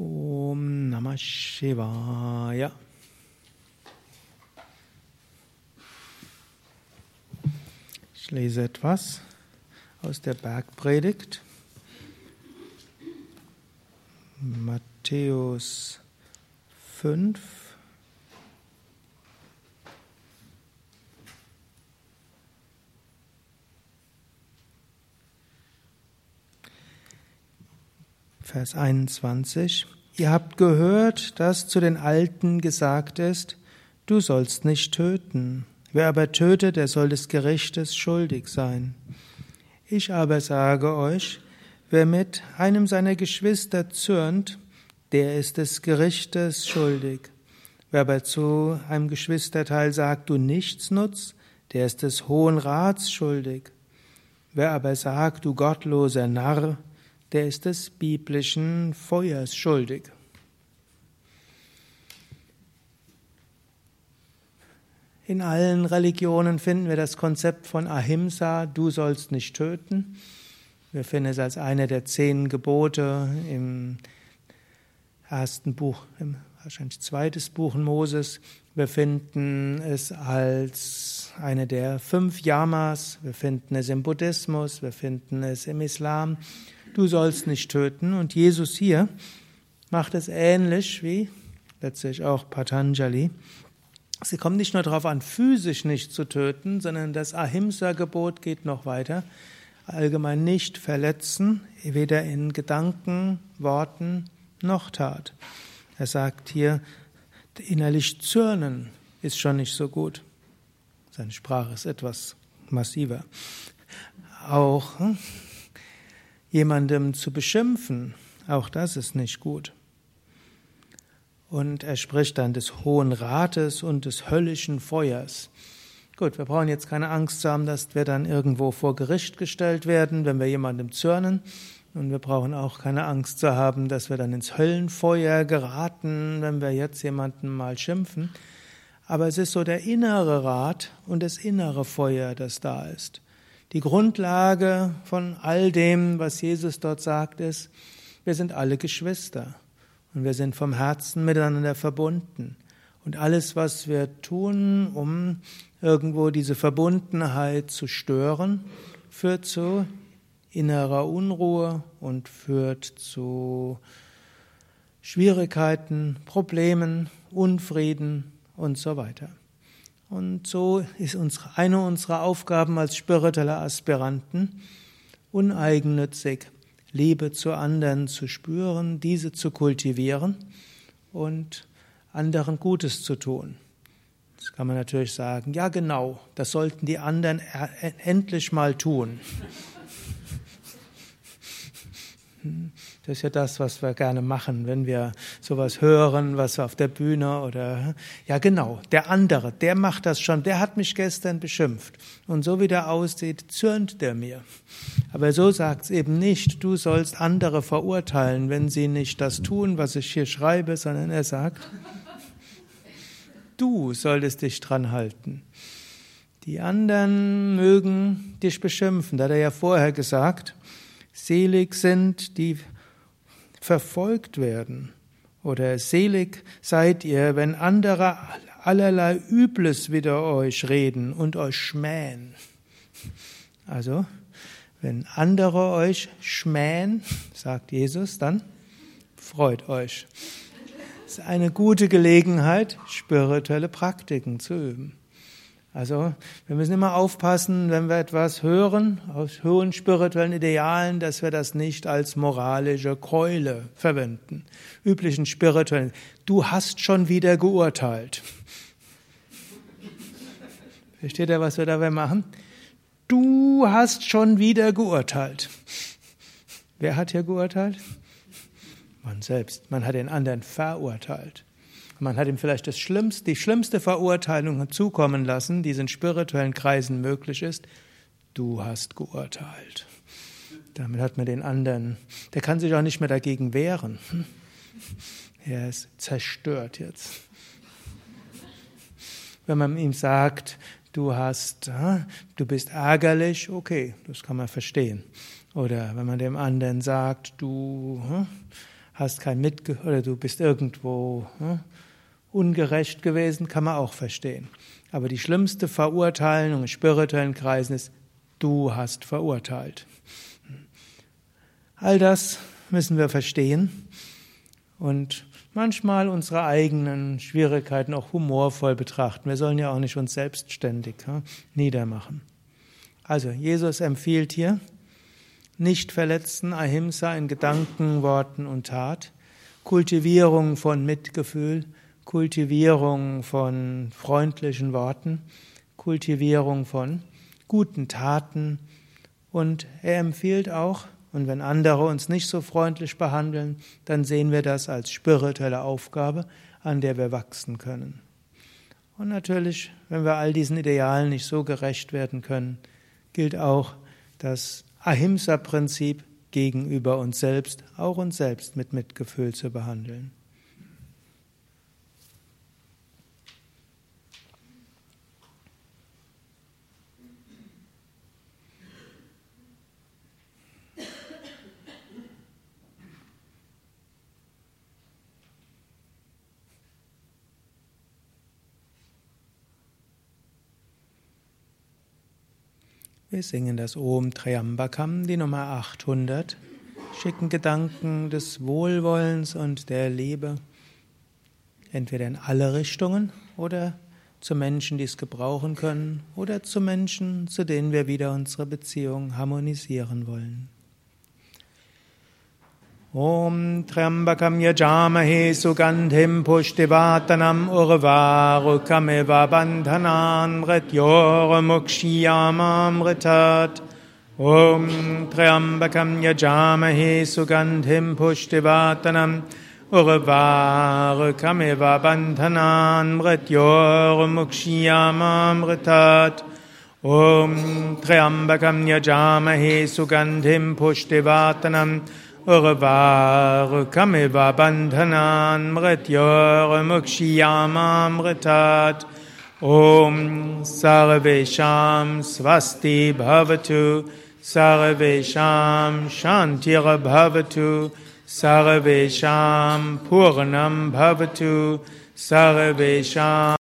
Om Namah Shivaya. Ich lese etwas aus der Bergpredigt. Matthäus 5. Vers 21. Ihr habt gehört, dass zu den Alten gesagt ist, du sollst nicht töten. Wer aber tötet, der soll des Gerichtes schuldig sein. Ich aber sage euch, wer mit einem seiner Geschwister zürnt, der ist des Gerichtes schuldig. Wer aber zu einem Geschwisterteil sagt, du nichts nutzt, der ist des Hohen Rats schuldig. Wer aber sagt, du gottloser Narr, der ist des biblischen Feuers schuldig. In allen Religionen finden wir das Konzept von Ahimsa, du sollst nicht töten. Wir finden es als eine der zehn Gebote im ersten Buch, im wahrscheinlich zweites Buch Moses. Wir finden es als eine der fünf Yamas. Wir finden es im Buddhismus. Wir finden es im Islam. Du sollst nicht töten. Und Jesus hier macht es ähnlich wie letztlich auch Patanjali. Sie kommt nicht nur darauf an, physisch nicht zu töten, sondern das Ahimsa-Gebot geht noch weiter. Allgemein nicht verletzen, weder in Gedanken, Worten noch Tat. Er sagt hier, innerlich zürnen ist schon nicht so gut. Seine Sprache ist etwas massiver. Auch hm, jemandem zu beschimpfen, auch das ist nicht gut. Und er spricht dann des Hohen Rates und des höllischen Feuers. Gut, wir brauchen jetzt keine Angst zu haben, dass wir dann irgendwo vor Gericht gestellt werden, wenn wir jemandem zürnen. Und wir brauchen auch keine Angst zu haben, dass wir dann ins Höllenfeuer geraten, wenn wir jetzt jemanden mal schimpfen. Aber es ist so der innere Rat und das innere Feuer, das da ist. Die Grundlage von all dem, was Jesus dort sagt, ist, wir sind alle Geschwister. Und wir sind vom Herzen miteinander verbunden. Und alles, was wir tun, um irgendwo diese Verbundenheit zu stören, führt zu innerer Unruhe und führt zu Schwierigkeiten, Problemen, Unfrieden und so weiter. Und so ist unsere, eine unserer Aufgaben als spirituelle Aspiranten, uneigennützig Liebe zu anderen zu spüren, diese zu kultivieren und anderen Gutes zu tun. Das kann man natürlich sagen, ja genau, das sollten die anderen endlich mal tun. Das ist ja das, was wir gerne machen, wenn wir sowas hören, was auf der Bühne oder, ja genau, der andere, der macht das schon, der hat mich gestern beschimpft. Und so wie der aussieht, zürnt der mir. Aber so sagt es eben nicht, du sollst andere verurteilen, wenn sie nicht das tun, was ich hier schreibe, sondern er sagt, du solltest dich dran halten. Die anderen mögen dich beschimpfen, da hat er ja vorher gesagt, Selig sind, die verfolgt werden. Oder selig seid ihr, wenn andere allerlei Übles wider euch reden und euch schmähen. Also, wenn andere euch schmähen, sagt Jesus, dann freut euch. Es ist eine gute Gelegenheit, spirituelle Praktiken zu üben. Also wir müssen immer aufpassen, wenn wir etwas hören aus hohen spirituellen Idealen, dass wir das nicht als moralische Keule verwenden. Üblichen spirituellen. Du hast schon wieder geurteilt. Versteht ihr, was wir dabei machen? Du hast schon wieder geurteilt. Wer hat hier geurteilt? Man selbst. Man hat den anderen verurteilt. Man hat ihm vielleicht das schlimmste, die schlimmste Verurteilung zukommen lassen, die in spirituellen Kreisen möglich ist. Du hast geurteilt. Damit hat man den anderen, der kann sich auch nicht mehr dagegen wehren. Er ist zerstört jetzt. Wenn man ihm sagt, du hast, du bist ärgerlich, okay, das kann man verstehen. Oder wenn man dem anderen sagt, du hast kein Mitge oder du bist irgendwo ungerecht gewesen, kann man auch verstehen. Aber die schlimmste Verurteilung in spirituellen Kreisen ist, du hast verurteilt. All das müssen wir verstehen und manchmal unsere eigenen Schwierigkeiten auch humorvoll betrachten. Wir sollen ja auch nicht uns selbstständig ja, niedermachen. Also, Jesus empfiehlt hier, nicht verletzen, Ahimsa in Gedanken, Worten und Tat, Kultivierung von Mitgefühl, Kultivierung von freundlichen Worten, Kultivierung von guten Taten und er empfiehlt auch, und wenn andere uns nicht so freundlich behandeln, dann sehen wir das als spirituelle Aufgabe, an der wir wachsen können. Und natürlich, wenn wir all diesen Idealen nicht so gerecht werden können, gilt auch das Ahimsa-Prinzip gegenüber uns selbst, auch uns selbst mit Mitgefühl zu behandeln. Wir singen das Om Triambakam, die Nummer 800, schicken Gedanken des Wohlwollens und der Liebe entweder in alle Richtungen oder zu Menschen, die es gebrauchen können, oder zu Menschen, zu denen wir wieder unsere Beziehung harmonisieren wollen. ॐ त्र्यम्बकं यजामहे सुगन्धिं पुष्टिवातनम् उर्वारुकमिव बन्धनान् मृत्योर्मुक्ष्यामामृतात्। ॐ त्र्यम्बकं यजामहे सुगन्धिं पुष्टिवातनम् उर्वारुकमिव बन्धनान् मृत्योर्मुक्ष्यामामृतात्। ॐ त्र्यम्बकं यजामहे सुगन्धिं पुष्टिवातनम् उगवागकमिव बन्धनान् मृत्यो ॐ सर्वेषां स्वस्ति भवतु सर्वेषां शान्तिर्भवतु सर्वेषां पूर्णं भवतु सर्वेषाम्